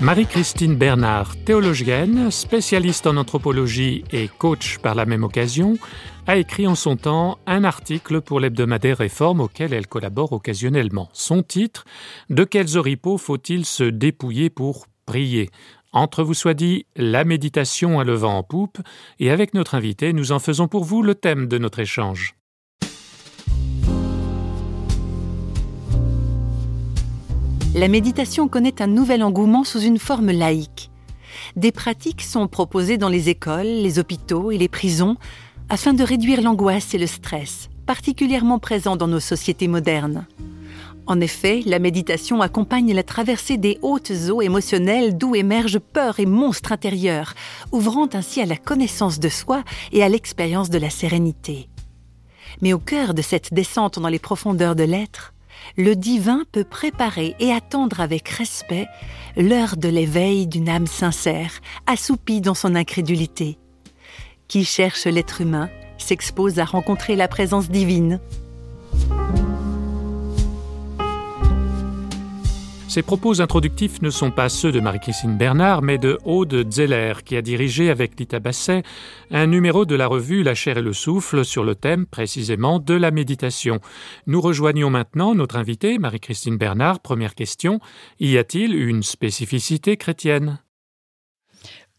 Marie-Christine Bernard, théologienne, spécialiste en anthropologie et coach par la même occasion, a écrit en son temps un article pour l'hebdomadaire Réforme auquel elle collabore occasionnellement. Son titre De quels oripeaux faut-il se dépouiller pour prier? Entre vous soit dit, la méditation à le vent en poupe, et avec notre invité, nous en faisons pour vous le thème de notre échange. La méditation connaît un nouvel engouement sous une forme laïque. Des pratiques sont proposées dans les écoles, les hôpitaux et les prisons afin de réduire l'angoisse et le stress, particulièrement présents dans nos sociétés modernes. En effet, la méditation accompagne la traversée des hautes eaux émotionnelles d'où émergent peur et monstres intérieurs, ouvrant ainsi à la connaissance de soi et à l'expérience de la sérénité. Mais au cœur de cette descente dans les profondeurs de l'être, le divin peut préparer et attendre avec respect l'heure de l'éveil d'une âme sincère, assoupie dans son incrédulité. Qui cherche l'être humain s'expose à rencontrer la présence divine. Ces propos introductifs ne sont pas ceux de Marie-Christine Bernard, mais de Aude Zeller, qui a dirigé avec Lita Basset un numéro de la revue La chair et le souffle sur le thème précisément de la méditation. Nous rejoignons maintenant notre invitée, Marie-Christine Bernard. Première question, y a-t-il une spécificité chrétienne?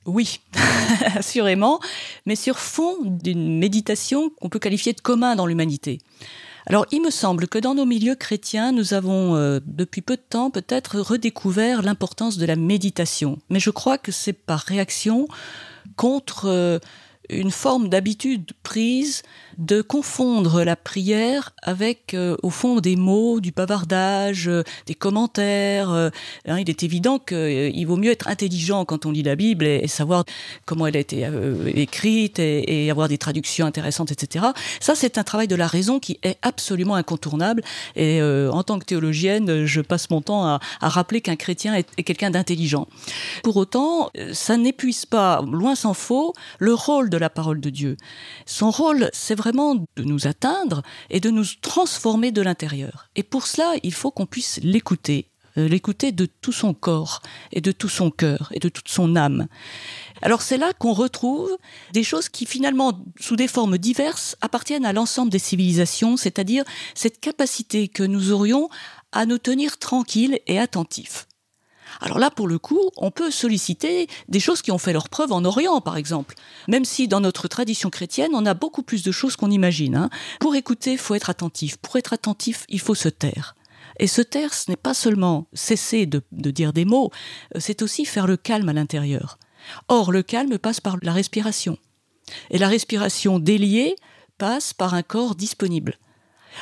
Oui, assurément, mais sur fond d'une méditation qu'on peut qualifier de commun dans l'humanité. Alors, il me semble que dans nos milieux chrétiens, nous avons, euh, depuis peu de temps, peut-être redécouvert l'importance de la méditation. Mais je crois que c'est par réaction contre euh, une forme d'habitude prise de confondre la prière avec, euh, au fond, des mots, du bavardage, euh, des commentaires. Euh, hein, il est évident qu'il vaut mieux être intelligent quand on lit la Bible et, savoir comment elle a été écrite et, avoir des traductions intéressantes, etc. Ça, c'est un travail de la raison qui est absolument incontournable. Et en tant que théologienne, je passe mon temps à, rappeler qu'un chrétien est, est quelqu'un d'intelligent. Pour autant, ça n'épuise pas, loin s'en faut, le rôle de la parole de Dieu. Son rôle, c'est vraiment de nous atteindre et de nous transformer de l'intérieur. Et pour cela, il faut qu'on puisse l'écouter, euh, l'écouter de tout son corps et de tout son cœur et de toute son âme. Alors c'est là qu'on retrouve des choses qui finalement, sous des formes diverses, appartiennent à l'ensemble des civilisations, c'est-à-dire cette capacité que nous aurions à nous tenir tranquilles et attentifs. Alors là, pour le coup, on peut solliciter des choses qui ont fait leur preuve en Orient, par exemple. Même si dans notre tradition chrétienne, on a beaucoup plus de choses qu'on imagine. Hein. Pour écouter, il faut être attentif. Pour être attentif, il faut se taire. Et se taire, ce n'est pas seulement cesser de, dire des mots, euh, c'est aussi faire le calme à l'intérieur. Or, le calme passe par la respiration. Et la respiration déliée passe par un corps disponible.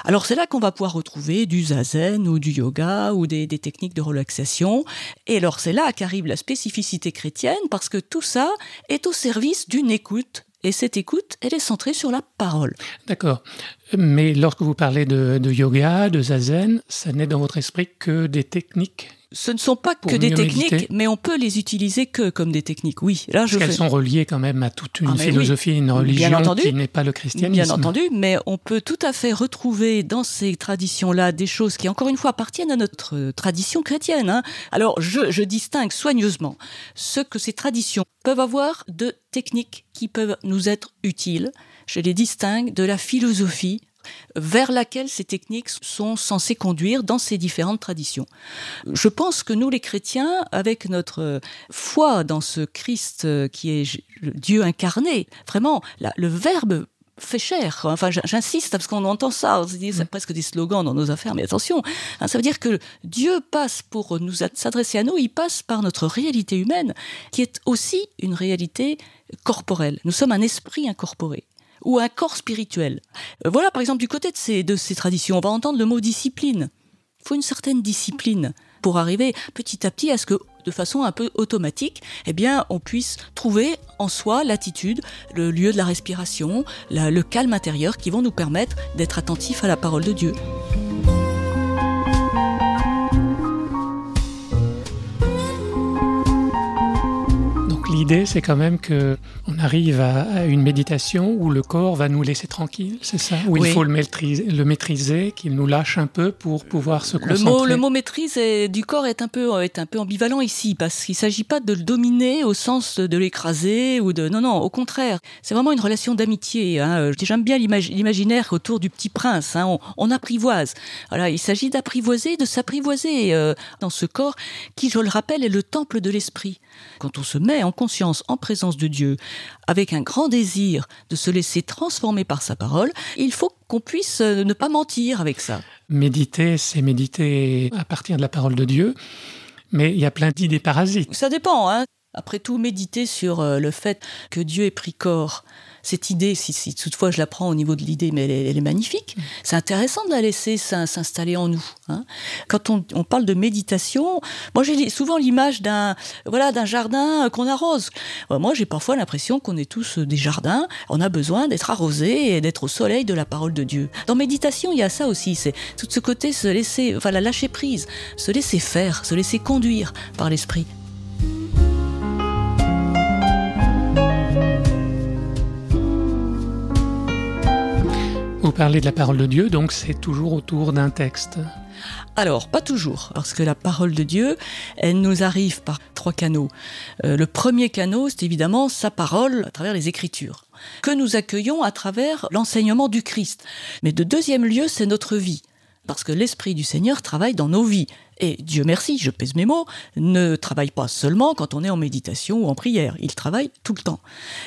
Alors c'est là qu'on va pouvoir retrouver du zazen ou du yoga ou des, techniques de relaxation. Et alors c'est là qu'arrive la spécificité chrétienne parce que tout ça est au service d'une écoute. Et cette écoute, elle est centrée sur la parole. D'accord. Mais lorsque vous parlez de, de yoga, de zazen, ça n'est dans votre esprit que des techniques ce ne sont pas que des techniques, mais on peut les utiliser que comme des techniques. Oui, là je. Qu'elles sont reliées quand même à toute une ah, philosophie, une religion qui n'est pas le christianisme. Bien entendu, mais on peut tout à fait retrouver dans ces traditions-là des choses qui, encore une fois, appartiennent à notre euh, tradition chrétienne. Hein. Alors, je, je distingue soigneusement ce que ces traditions peuvent avoir de techniques qui peuvent nous être utiles. Je les distingue de la philosophie vers laquelle ces techniques sont censées conduire dans ces différentes traditions. Je pense que nous, les chrétiens, avec notre foi dans ce Christ euh, qui est Dieu incarné, vraiment, le Verbe fait cher. Enfin, j'insiste parce qu'on entend ça, on se dit c'est mm. presque des slogans dans nos affaires, mais attention, hein, ça veut dire que Dieu passe pour nous s'adresser à nous, il passe par notre réalité humaine, qui est aussi une réalité corporelle. Nous sommes un esprit incorporé ou un corps spirituel. Euh, voilà, par exemple, du côté de ces, de ces traditions, on va entendre le mot discipline. Il faut une certaine discipline pour arriver petit à petit à ce que de façon un peu automatique, eh bien, on puisse trouver en soi l'attitude, le lieu de la respiration, le calme intérieur qui vont nous permettre d'être attentifs à la parole de Dieu. L'idée, c'est quand même que on arrive à, une méditation où le corps va nous laisser tranquille, c'est ça? Où il faut le maîtriser, le maîtriser qu'il nous lâche un peu pour pouvoir se concentrer. Le mot, le mot maîtrise du corps est un peu est un peu ambivalent ici parce qu'il s'agit pas de le dominer au sens de l'écraser ou de non non au contraire c'est vraiment une relation d'amitié. Hein. J'aime bien l'imaginaire autour du petit prince. Hein. On, apprivoise. Voilà, il s'agit d'apprivoiser, de s'apprivoiser euh, dans ce corps qui, je le rappelle, est le temple de l'esprit. Quand on se met en conscience, en présence de Dieu, avec un grand désir de se laisser transformer par sa parole, il faut qu'on puisse euh, ne pas mentir avec ça. Méditer, c'est méditer à partir de la parole de Dieu, mais il y a plein d'idées parasites. Ça dépend, hein. Après tout, méditer sur euh, le fait que Dieu ait pris corps cette idée, si, toutefois je la prends au niveau de l'idée, mais elle est, magnifique, c'est intéressant de la laisser s'installer en nous. Hein. Quand on, parle de méditation, moi j'ai souvent l'image d'un voilà d'un jardin qu'on arrose. Euh, moi j'ai parfois l'impression qu'on est tous des jardins, on a besoin d'être arrosé et d'être au soleil de la parole de Dieu. Dans méditation, il y a ça aussi, c'est tout ce côté se laisser, enfin la lâcher prise, se laisser faire, se laisser conduire par l'esprit. Vous parlez de la parole de Dieu, donc c'est toujours autour d'un texte. Alors, pas toujours, parce que la parole de Dieu, elle nous arrive par trois canaux. Euh, le premier canot, c'est évidemment sa parole à travers les Écritures, que nous accueillons à travers l'enseignement du Christ. Mais de deuxième lieu, c'est notre vie, parce que l'Esprit du Seigneur travaille dans nos vies. Et Dieu merci, je pèse mes mots, ne travaille pas seulement quand on est en méditation ou en prière, il travaille tout le temps.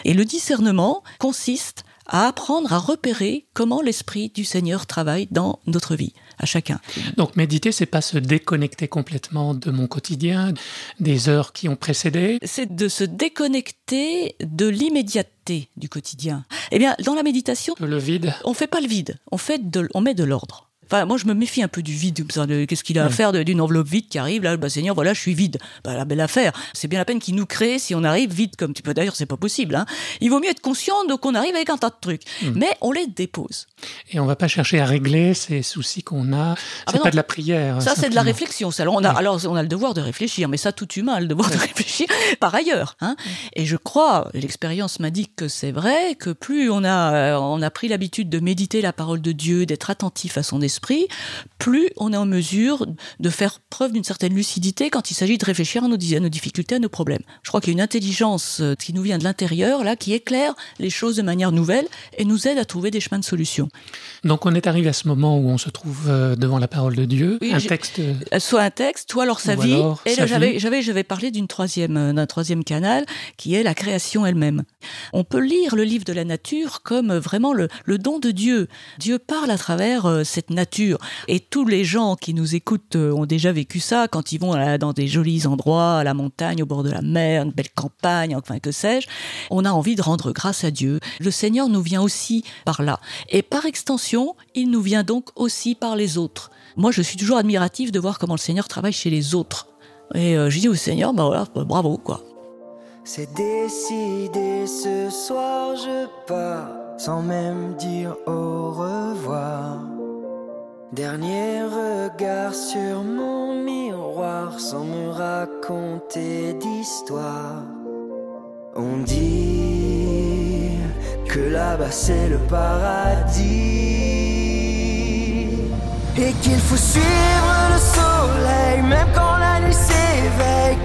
Et le discernement consiste à apprendre à repérer comment l'esprit du Seigneur travaille dans notre vie, à chacun. Donc méditer, c'est pas se déconnecter complètement de mon quotidien, des heures qui ont précédé. C'est de se déconnecter de l'immédiateté du quotidien. Eh bien, dans la méditation, le vide. On fait pas le vide, on fait on met de l'ordre. Enfin, moi, je me méfie un peu du vide. Qu'est-ce qu'il a à faire d'une enveloppe vide qui arrive là, bah, Seigneur, voilà, je suis vide. Bah, la belle affaire. C'est bien la peine qu'il nous crée si on arrive vide comme tu peux. D'ailleurs, c'est pas possible. Hein. Il vaut mieux être conscient qu'on arrive avec un tas de trucs, hmm. mais on les dépose. Et on va pas chercher à régler ces soucis qu'on a. Ah, c'est bah pas de la prière. Ça, c'est de la réflexion. Alors on a, alors, on a le devoir de réfléchir, mais ça, tout humain a le devoir de réfléchir par ailleurs. Hein. Et je crois, l'expérience m'a dit que c'est vrai, que plus on a, euh, on a pris l'habitude de méditer la parole de Dieu, d'être attentif à son esprit, plus on est en mesure de faire preuve d'une certaine lucidité quand il s'agit de réfléchir à nos, à nos difficultés, à nos problèmes. Je crois qu'il y a une intelligence euh, qui nous vient de l'intérieur, là, qui éclaire les choses de manière nouvelle et nous aide à trouver des chemins de solution. Donc on est arrivé à ce moment où on se trouve euh, devant la parole de Dieu, un texte. Euh, soit un texte, soit alors sa vie. et là, j'avais, j'avais, j'avais parlé d'une troisième, d'un troisième canal qui est la création elle-même. On peut lire le livre de la nature comme vraiment le, le don de Dieu. Dieu parle à travers cette nature. Et tous les gens qui nous écoutent euh, ont déjà vécu ça quand ils vont dans des jolis endroits, à la montagne, au bord de la mer, une belle campagne, enfin que sais-je. On a envie de rendre grâce à Dieu. Le Seigneur nous vient aussi par là. Et par extension, il nous vient donc aussi par les autres. Moi, je suis toujours admiratif de voir comment le Seigneur travaille chez les autres. Et euh, je dis au Seigneur, bah voilà, bah, bravo, quoi. C'est décidé ce soir, je pars sans même dire au revoir. Dernier regard sur mon miroir sans me raconter d'histoire. On dit que là-bas c'est le paradis et qu'il faut suivre le soleil même quand la nuit s'éveille,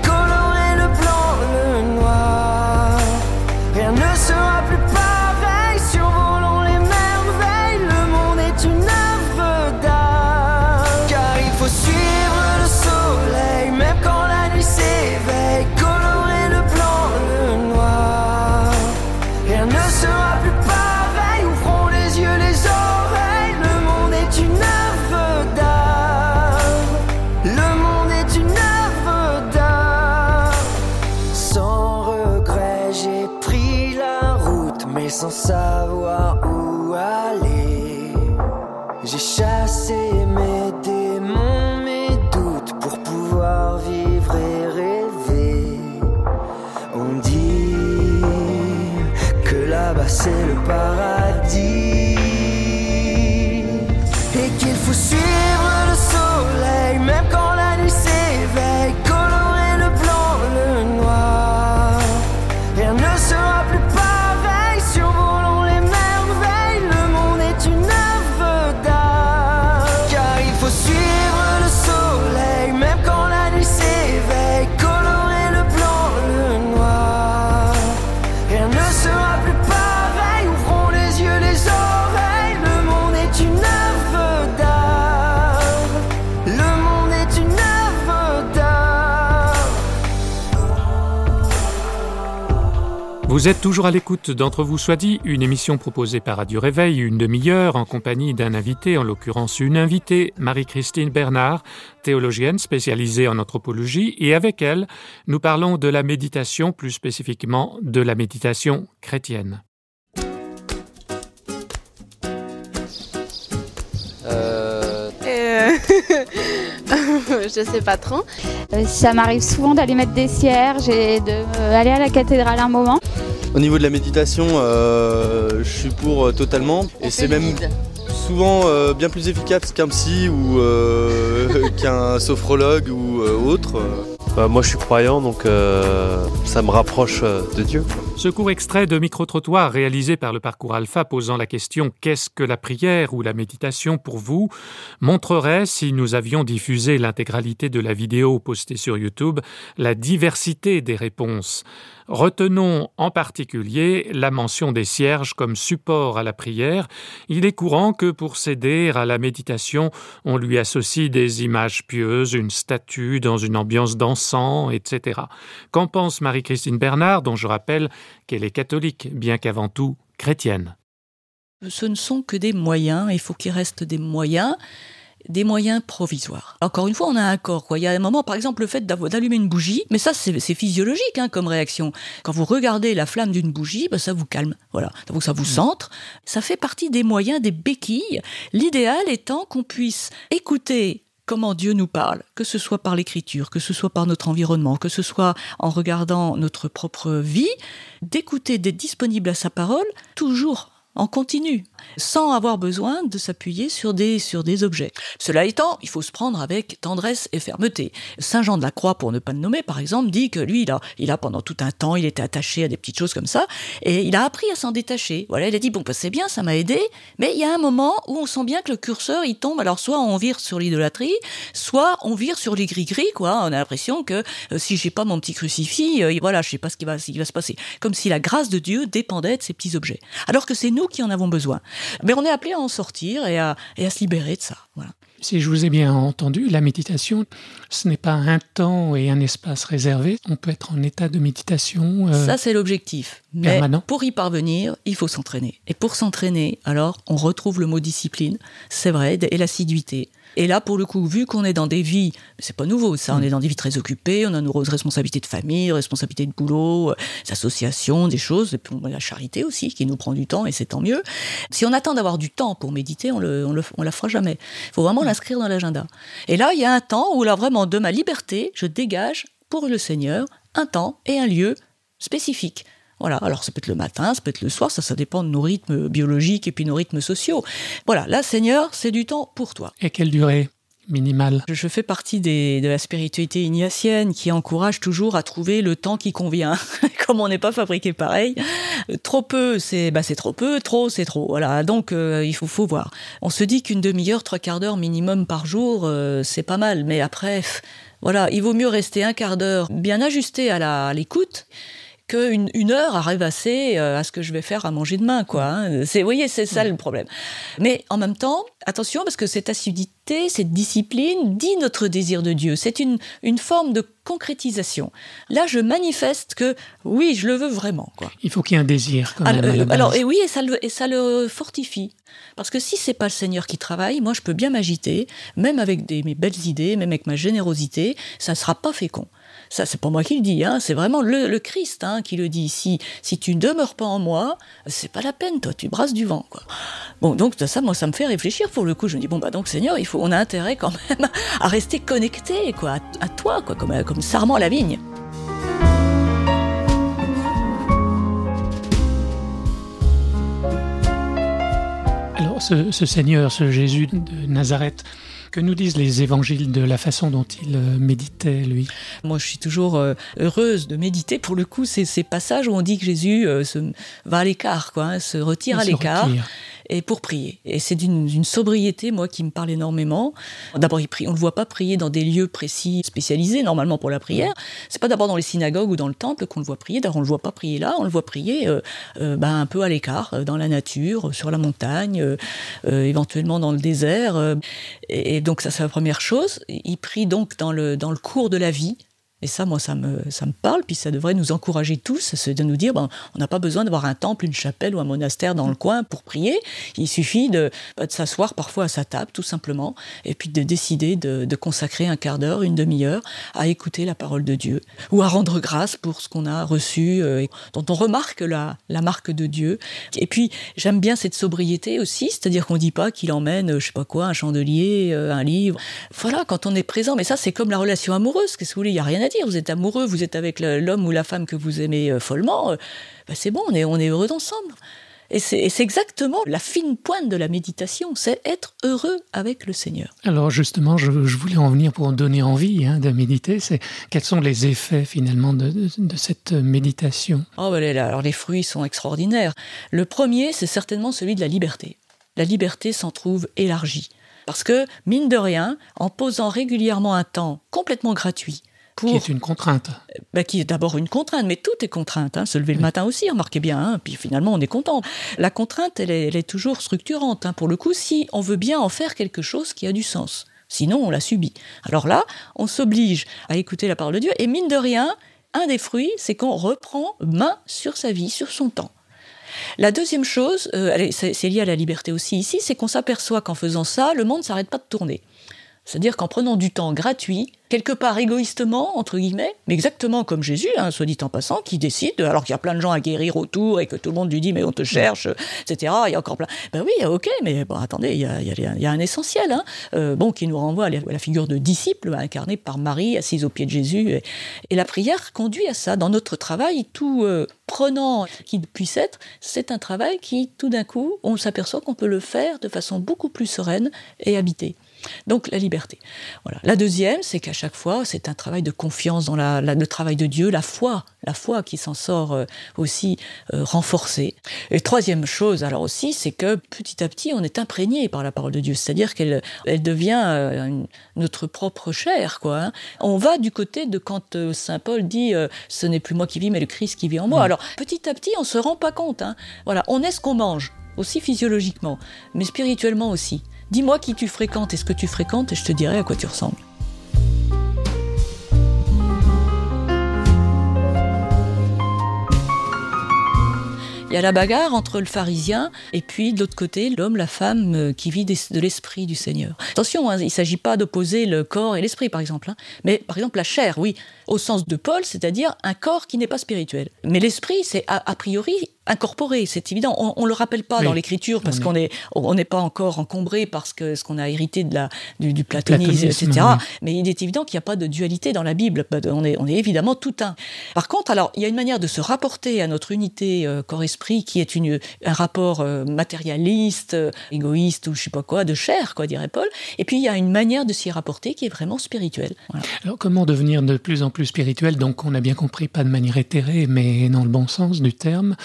Vous êtes toujours à l'écoute d'Entre vous soit dit, une émission proposée par Radio Réveil, une demi-heure en compagnie d'un invité, en l'occurrence une invitée, Marie-Christine Bernard, théologienne spécialisée en anthropologie, et avec elle, nous parlons de la méditation, plus spécifiquement de la méditation chrétienne. Euh, Euh, je sais pas trop. Euh, Ça m'arrive souvent d'aller mettre des cierges et d'aller à la cathédrale un moment. Au niveau de la méditation, euh, je suis pour euh, totalement. Et c'est même souvent euh, bien plus efficace qu'un psy ou euh, qu'un sophrologue ou euh, autre. Bah, moi je suis croyant donc euh, ça me rapproche euh, de Dieu. Ce court extrait de micro-trottoir réalisé par le parcours Alpha posant la question Qu'est-ce que la prière ou la méditation pour vous? montrerait, si nous avions diffusé l'intégralité de la vidéo postée sur YouTube, la diversité des réponses. Retenons en particulier la mention des cierges comme support à la prière. Il est courant que pour s'aider à la méditation, on lui associe des images pieuses, une statue dans une ambiance d'encens, etc. Qu'en pense Marie-Christine Bernard, dont je rappelle qu'elle est catholique, bien qu'avant tout chrétienne Ce ne sont que des moyens, il faut qu'il reste des moyens, des moyens provisoires. Encore une fois, on a un corps. Quoi. Il y a un moment, par exemple, le fait d'allumer une bougie, mais ça, c'est c'est physiologique hein, comme réaction. Quand vous regardez la flamme d'une bougie, ben, ça vous calme. Voilà, donc ça vous centre. Ça fait partie des moyens, des béquilles. L'idéal étant qu'on puisse écouter comment Dieu nous parle, que ce soit par l'écriture, que ce soit par notre environnement, que ce soit en regardant notre propre vie, d'écouter, d'être disponible à sa parole, toujours en continu, sans avoir besoin de s'appuyer sur des, sur des objets. Cela étant, il faut se prendre avec tendresse et fermeté. Saint Jean de la Croix, pour ne pas le nommer, par exemple, dit que lui, il a, il a pendant tout un temps, il était attaché à des petites choses comme ça, et il a appris à s'en détacher. Voilà, il a dit, bon, bah, c'est bien, ça m'a aidé, mais il y a un moment où on sent bien que le curseur, il tombe, alors soit on vire sur l'idolâtrie, soit on vire sur les gris-gris, quoi. On a l'impression que euh, si j'ai pas mon petit crucifix, euh, voilà, je sais pas ce qui va, ce qui va se passer. Comme si la grâce de Dieu dépendait de ces petits objets. Alors que c'est nous qui en avons besoin. Mais on est appelé à en sortir et à, et à se libérer de ça. Voilà. Si je vous ai bien entendu, la méditation, ce n'est pas un temps et un espace réservé. On peut être en état de méditation. euh, Ça, c'est l'objectif. Mais permanent. pour y parvenir, il faut s'entraîner. Et pour s'entraîner, alors, on retrouve le mot discipline, c'est vrai, et l'assiduité. Et là, pour le coup, vu qu'on est dans des vies, c'est pas nouveau ça, on est dans des vies très occupées, on a nos responsabilités de famille, responsabilités de boulot, euh, des associations, des choses, et puis on a la charité aussi qui nous prend du temps, et c'est tant mieux. Si on attend d'avoir du temps pour méditer, on le, on le, on la fera jamais. Il faut vraiment l'inscrire dans l'agenda. Et là, il y a un temps où là, vraiment, de ma liberté, je dégage pour le Seigneur un temps et un lieu spécifique. Voilà, alors ça peut être le matin, ça peut être le soir, ça, ça dépend de nos rythmes biologiques et puis nos rythmes sociaux. Voilà, là, Seigneur, c'est du temps pour toi. Et quelle durée minimale? Je fais partie des, de la spiritualité ignatienne qui encourage toujours à trouver le temps qui convient. Comme on n'est pas fabriqué pareil, euh, trop peu, c'est bah, c'est trop peu, trop, c'est trop. Voilà, donc euh, il faut, faut voir. On se dit qu'une demi-heure, trois quarts d'heure minimum par jour, euh, c'est pas mal. Mais après, voilà, il vaut mieux rester un quart d'heure bien ajusté à la- à l'écoute qu'une une heure à rêvasser euh, à ce que je vais faire à manger demain, quoi. hein. C'est, vous voyez, c'est ça le problème. Mais en même temps, attention, parce que cette assiduité, cette discipline dit notre désir de Dieu. C'est une, une forme de concrétisation. Là, je manifeste que oui, je le veux vraiment, quoi. Il faut qu'il y ait un désir quand même. Alors, euh, alors, et oui, et ça, le, et ça le fortifie. Parce que si c'est pas le Seigneur qui travaille, moi je peux bien m'agiter, même avec des, mes belles idées, même avec ma générosité, ça ne sera pas fécond. Ça, c'est pas moi qui le dis, hein, c'est vraiment le, Christ hein, qui le dit. Si, si tu ne demeures pas en moi, c'est pas la peine, toi, tu brasses du vent. Bon, donc ça, moi, ça me fait réfléchir pour le coup. Je me dis, bon, bah donc Seigneur, faut, on a intérêt quand même à rester connecté quoi, à, toi, quoi, comme, comme sarment la vigne. ce, ce Seigneur, ce Jésus de Nazareth. Que nous disent les évangiles de la façon dont il euh, méditait, lui Moi, je suis toujours euh, heureuse de méditer. Pour le coup, c'est ces passages où on dit que Jésus euh, se, va à l'écart, quoi, hein, se retire Il à l'écart. Et pour prier. Et c'est d'une sobriété, moi, qui me parle énormément. D'abord. On ne le voit pas prier dans des lieux précis spécialisés, normalement, pour la prière. C'est pas d'abord dans les synagogues ou dans le temple qu'on le voit prier. D'ailleurs, on le voit pas prier là. On le voit prier euh, euh, ben, un peu à l'écart, euh, dans la nature, sur la montagne, éventuellement dans le désert. et, et donc, ça, c'est la première chose. Il prie donc dans le, dans le cours de la vie. Et ça, moi, ça me, ça me parle, puis ça devrait nous encourager tous, c'est de nous dire, ben, on n'a pas besoin d'avoir un temple, une chapelle ou un monastère dans le coin pour prier. Il suffit de, de s'asseoir parfois à sa table, tout simplement, et puis de décider de, de consacrer un quart d'heure, une demi-heure à écouter la parole de Dieu, ou à rendre grâce pour ce qu'on a reçu, euh, dont on remarque la, la marque de Dieu. Et puis, j'aime bien cette sobriété aussi, c'est-à-dire qu'on dit pas qu'il emmène, euh, je sais pas quoi, un chandelier, euh, un livre. Voilà, quand on est présent, mais ça, c'est comme la relation amoureuse, qu'est-ce que vous voulez, il y a rien à dire. Vous êtes amoureux, vous êtes avec l'homme ou la femme que vous aimez euh, follement, euh, ben, c'est bon, on est, on est heureux ensemble. Et c'est et c'est exactement la fine pointe de la méditation, c'est être heureux avec le Seigneur. Alors justement, je, je voulais en venir pour donner envie hein, de méditer. C'est quels sont les effets finalement de, de- de cette méditation? Oh, ben là, alors les fruits sont extraordinaires. Le premier, c'est certainement celui de la liberté. La liberté s'en trouve élargie. Parce que, mine de rien, en posant régulièrement un temps complètement gratuit, pour, qui est une contrainte bah, qui est d'abord une contrainte, mais tout est contrainte. Hein. Se lever le matin aussi, remarquez bien, hein, puis finalement on est content. La contrainte, elle est, elle est toujours structurante. Hein, pour le coup, si on veut bien en faire quelque chose qui a du sens. Sinon, on la subit. Alors là, on s'oblige à écouter la parole de Dieu, et mine de rien, un des fruits, c'est qu'on reprend main sur sa vie, sur son temps. La deuxième chose, euh, c'est lié à la liberté aussi ici, c'est qu'on s'aperçoit qu'en faisant ça, le monde s'arrête pas de tourner. C'est-à-dire qu'en prenant du temps gratuit, quelque part égoïstement, entre guillemets, mais exactement comme Jésus, hein, soit dit en passant, qui décide, alors qu'il y a plein de gens à guérir autour et que tout le monde lui dit mais on te cherche, etc. Il y a encore plein. Ben oui, ok, mais bon, attendez, il y a, un essentiel, hein, euh, bon, qui nous renvoie à la, figure de disciple incarné par Marie, assise aux pieds de Jésus. Et, et la prière conduit à ça. Dans notre travail, tout euh, prenant qu'il puisse être, c'est un travail qui, tout d'un coup, on s'aperçoit qu'on peut le faire de façon beaucoup plus sereine et habitée. Donc la liberté. Voilà. La deuxième, c'est qu'à chaque fois, c'est un travail de confiance dans la, la- le travail de Dieu, la foi, la foi qui s'en sort euh, aussi euh, renforcée. Et troisième chose, alors aussi, c'est que petit à petit, on est imprégné par la parole de Dieu, c'est-à-dire qu'elle elle devient euh, une- notre propre chair, quoi. hein. On va du côté de quand saint Paul dit ce n'est plus moi qui vis, mais le Christ qui vit en moi. Alors petit à petit, on se rend pas compte. hein. Voilà, on est ce qu'on mange, aussi physiologiquement, mais spirituellement aussi. Dis-moi qui tu fréquentes et ce que tu fréquentes, et je te dirai à quoi tu ressembles. Il y a la bagarre entre le pharisien et puis de l'autre côté l'homme, la femme euh, qui vit de l'esprit du Seigneur. Attention, hein, il ne s'agit pas d'opposer le corps et l'esprit par exemple, hein. mais par exemple la chair, oui, au sens de Paul, c'est-à-dire un corps qui n'est pas spirituel. Mais l'esprit, c'est a, a priori incorporé, c'est évident. On, on le rappelle pas Oui. dans l'écriture parce qu'on est, on n'est pas encore encombré parce que ce qu'on a hérité de la du, du platonisme, platonisme, etc. oui. Mais il est évident qu'il n'y a pas de dualité dans la Bible. On est, on est évidemment tout un. Par contre, alors, il y a une manière de se rapporter à notre unité euh, corps-esprit qui est une, un rapport euh, matérialiste, euh, égoïste ou je sais pas quoi, de chair, quoi, dirait Paul. Et puis, il y a une manière de s'y rapporter qui est vraiment spirituelle. Voilà. Alors comment devenir de plus en plus spirituel Donc on a bien compris, pas de manière éthérée, mais dans le bon sens du terme,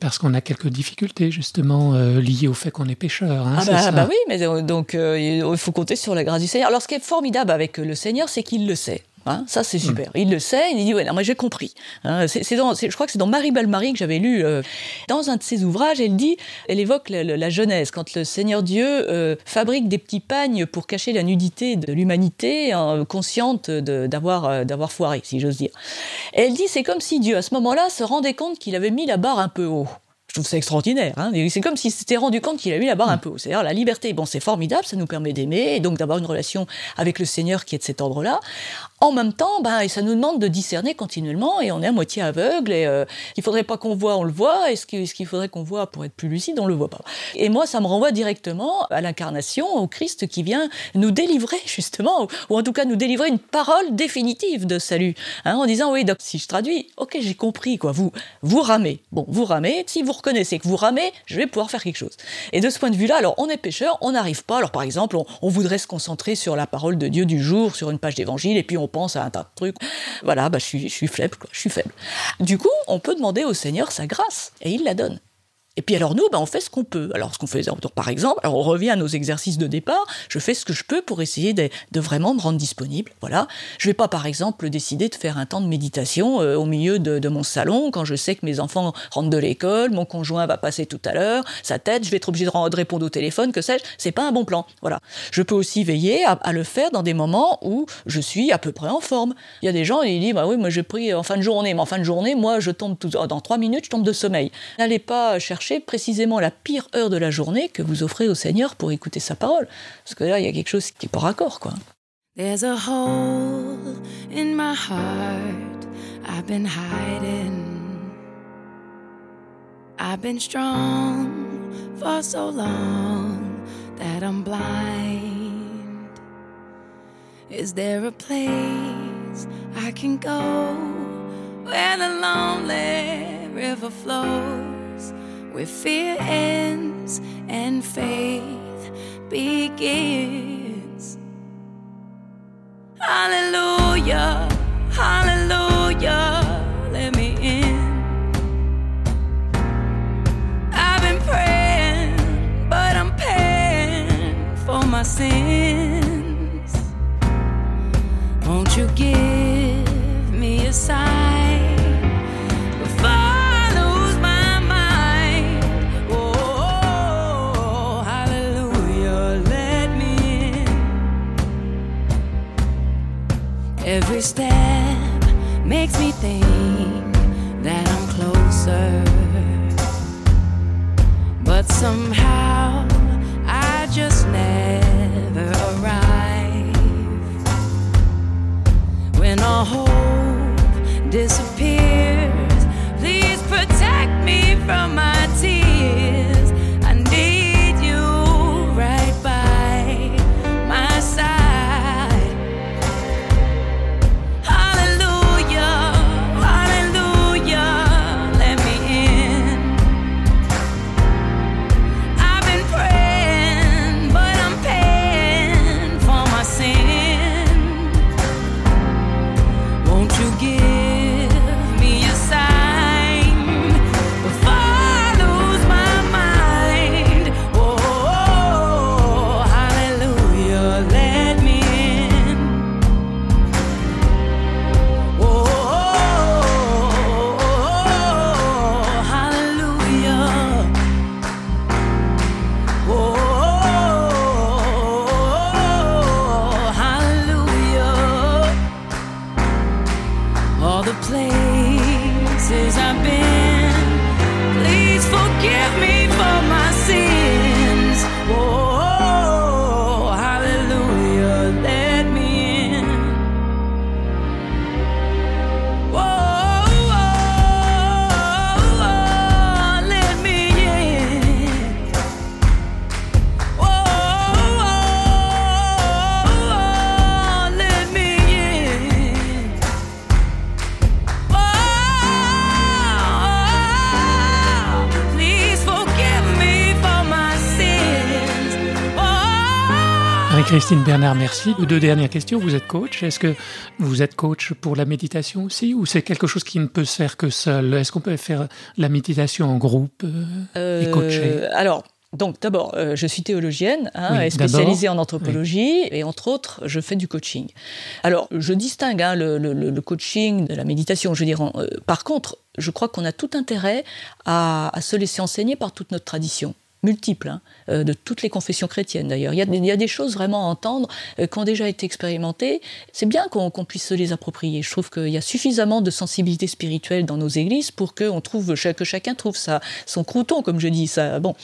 parce qu'on a quelques difficultés justement euh, liées au fait qu'on est pécheur. hein, Ah bah, ça bah oui, mais euh, donc euh, il faut compter sur la grâce du Seigneur. Alors ce qui est formidable avec le Seigneur, c'est qu'il le sait. Hein, ça c'est super. Il le sait, il dit ouais non mais j'ai compris. Hein, c'est, je crois que c'est dans Marie Belle-Marie que j'avais lu euh, dans un de ses ouvrages. Elle dit, elle évoque la, la- la Genèse quand le Seigneur Dieu euh, fabrique des petits pagnes pour cacher la nudité de l'humanité, hein, consciente d'avoir euh, d'avoir foiré, si j'ose dire. Et elle dit c'est comme si Dieu à ce moment-là se rendait compte qu'il avait mis la barre un peu haut. Je trouve ça extraordinaire. Hein c'est comme s'il s'était rendu compte qu'il a mis la barre un peu haut. C'est-à-dire la liberté, bon, c'est formidable, ça nous permet d'aimer et donc d'avoir une relation avec le Seigneur qui est de cet ordre-là. En même temps, ben, ça nous demande de discerner continuellement et on est à moitié aveugle et euh, il faudrait pas qu'on voit, on le voit et ce qu'il faudrait qu'on voit pour être plus lucide, on le voit pas. Et moi, ça me renvoie directement à l'incarnation, au Christ qui vient nous délivrer justement, ou, en tout cas nous délivrer une parole définitive de salut, hein, en disant oui, si je traduis, ok, j'ai compris quoi, vous vous ramez, bon, vous ramez, si vous reconnaissez que vous ramez, je vais pouvoir faire quelque chose. Et de ce point de vue-là, alors on est pécheur, on n'arrive pas, alors par exemple, on, on voudrait se concentrer sur la parole de Dieu du jour, sur une page d'évangile, et puis on pense à un tas de trucs. Voilà, bah, je, je suis faible, quoi, je suis faible. Du coup, on peut demander au Seigneur sa grâce, et il la donne. Et puis alors nous, ben, on fait ce qu'on peut. Alors ce qu'on fait, par exemple, on revient à nos exercices de départ, je fais ce que je peux pour essayer de, vraiment me rendre disponible. Voilà. Je vais pas, par exemple, décider de faire un temps de méditation euh, au milieu de, mon salon quand je sais que mes enfants rentrent de l'école, mon conjoint va passer tout à l'heure, sa tête, je vais être obligé de, répondre au téléphone, que sais-je. C'est pas un bon plan. Voilà. Je peux aussi veiller à, à, le faire dans des moments où je suis à peu près en forme. Il y a des gens, ils disent, bah oui, moi j'ai pris en fin de journée, mais en fin de journée, moi je tombe tout, dans trois minutes, je tombe de sommeil. N'allez pas chercher précisément la pire heure de la journée que vous offrez au Seigneur pour écouter sa parole. Parce que là, il y a quelque chose qui est pas raccord, quoi. There's a hole in my heart I've been hiding. I've been strong for so long that I'm blind. Is there a place I can go where the lonely river flows? Where fear ends and faith begins. Hallelujah, hallelujah, Christine Bernard, merci. Deux dernières questions. Vous êtes coach. Est-ce que vous êtes coach pour la méditation aussi ou c'est quelque chose qui ne peut se faire que seul? Est-ce qu'on peut faire la méditation en groupe euh, et coacher? Alors, donc d'abord, euh, je suis théologienne, hein, oui, spécialisée en anthropologie, oui. et entre autres, je fais du coaching. Alors, je distingue hein, le, le, le, coaching de la méditation. Je veux dire, euh, par contre, je crois qu'on a tout intérêt à, à se laisser enseigner par toute notre tradition multiples, hein, euh, de toutes les confessions chrétiennes d'ailleurs. Il, y a des choses vraiment à entendre euh, qui ont déjà été expérimentées. C'est bien qu'on qu puisse se les approprier. Je trouve qu'il y a suffisamment de sensibilité spirituelle dans nos églises pour que, on trouve, que chacun trouve sa, son crouton, comme je dis. Ça. Bon.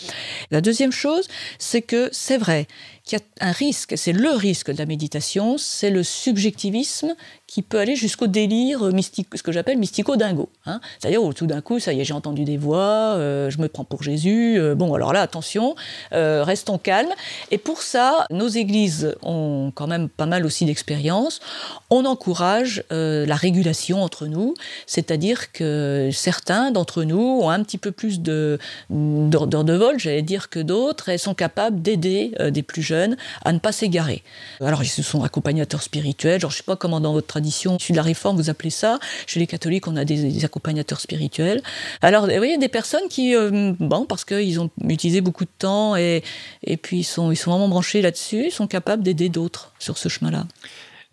La deuxième chose, c'est que c'est vrai qu'il y a un risque, c'est le risque de la méditation, c'est le subjectivisme qui peut aller jusqu'au délire mystique, ce que j'appelle mystico-dingo. Hein. C'est-à-dire où tout d'un coup, ça y est, j'ai entendu des voix, euh, je me prends pour Jésus. euh, bon, alors là, attention, euh, restons calmes. Et pour ça, nos églises ont quand même pas mal aussi d'expérience. On encourage la régulation entre nous, c'est-à-dire que certains d'entre nous ont un petit peu plus de d'ordre de vol, j'allais dire, que d'autres, et sont capables d'aider des plus jeunes à ne pas s'égarer. Alors, ils sont accompagnateurs spirituels, genre, je sais pas comment dans votre tradition issue de la réforme vous appelez ça. Chez les catholiques, on a des, accompagnateurs spirituels. Alors, vous voyez, des personnes qui, euh, bon, parce qu'ils ont utilisé beaucoup de temps et, et puis ils sont, ils sont vraiment branchés là-dessus, sont capables d'aider d'autres sur ce chemin-là.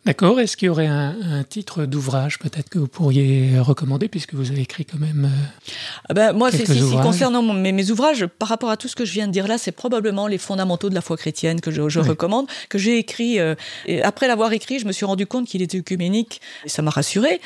D'accord. Est-ce qu'il y aurait un, un titre d'ouvrage peut-être que vous pourriez recommander puisque vous avez écrit quand même euh, Ah ben, moi, c'est si, si, concernant mon- mes, mes ouvrages, par rapport à tout ce que je viens de dire là, c'est probablement les fondamentaux de la foi chrétienne que je, je Oui. recommande, que j'ai écrit. euh, et après l'avoir écrit, je me suis rendu compte qu'il était œcuménique et ça m'a rassuré.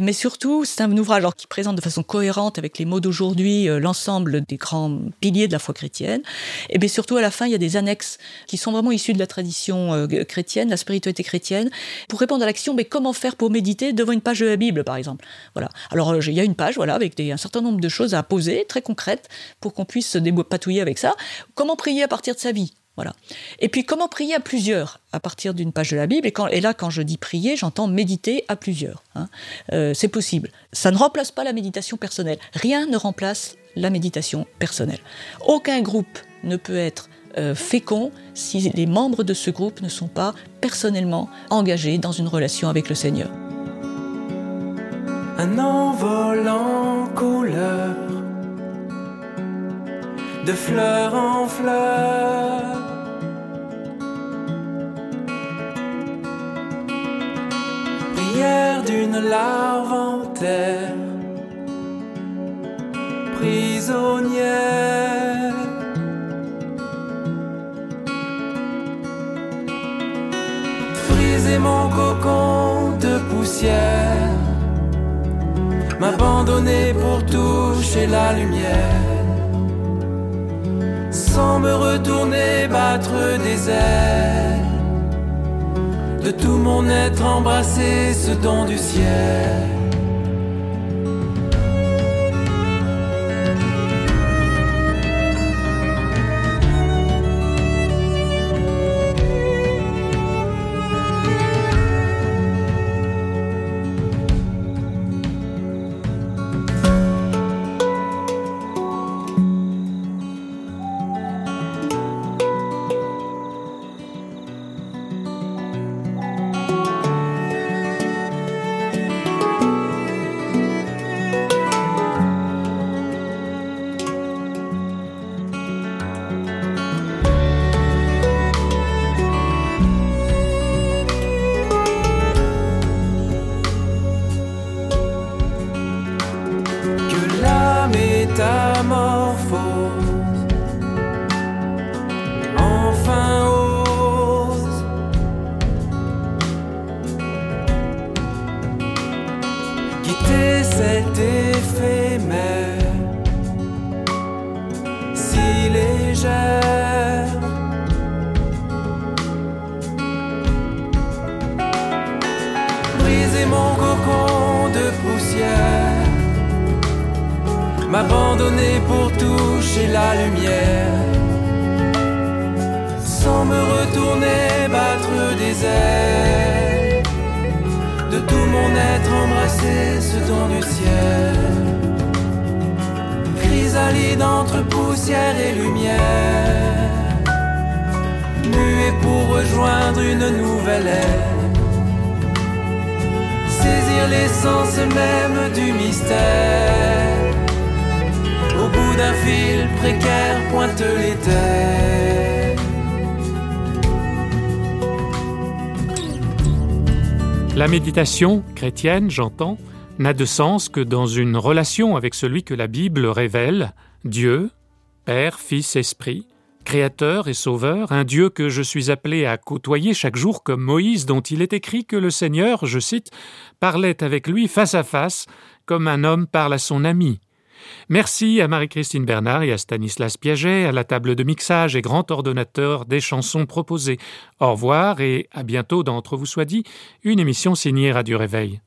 Mais surtout, c'est un ouvrage alors, qui présente de façon cohérente avec les mots d'aujourd'hui euh, l'ensemble des grands piliers de la foi chrétienne. Et bien surtout, à la fin, il y a des annexes qui sont vraiment issues de la tradition euh, chrétienne, la spiritualité chrétienne, pour répondre à l'action. Mais comment faire pour méditer devant une page de la Bible, par exemple? Voilà. Alors, euh, il y a une page, voilà, avec un certain nombre de choses à poser, très concrètes, pour qu'on puisse se dépatouiller avec ça. Comment prier à partir de sa vie? Voilà. Et puis comment prier à plusieurs à partir d'une page de la Bible? Et là, quand je dis prier, j'entends méditer à plusieurs. hein. Euh, c'est possible. Ça ne remplace pas la méditation personnelle. Rien ne remplace la méditation personnelle. Aucun groupe ne peut être euh, fécond si les membres de ce groupe ne sont pas personnellement engagés dans une relation avec le Seigneur. Un envol en couleur, de fleur en fleur. Prière d'une larve en terre, prisonnière. Mon cocon de poussière m'abandonner pour toucher la lumière, sans me retourner battre des ailes, de tout mon être embrasser ce don du ciel. M'abandonner pour toucher la lumière, sans me retourner battre des ailes, de tout mon être embrasser ce don du ciel, chrysalide entre poussière et lumière, muet pour rejoindre une nouvelle ère. Saisir l'essence même du mystère. La méditation chrétienne, j'entends, n'a de sens que dans une relation avec celui que la Bible révèle, Dieu, Père, Fils, Esprit, Créateur et Sauveur, un Dieu que je suis appelé à côtoyer chaque jour comme Moïse dont il est écrit que le Seigneur, je cite, parlait avec lui face à face comme un homme parle à son ami. Merci à Marie-Christine Bernard et à Stanislas Piaget à la table de mixage et grand ordonnateur des chansons proposées. Au revoir et à bientôt dans Entre vous soit dit, une émission signée Radio Réveil.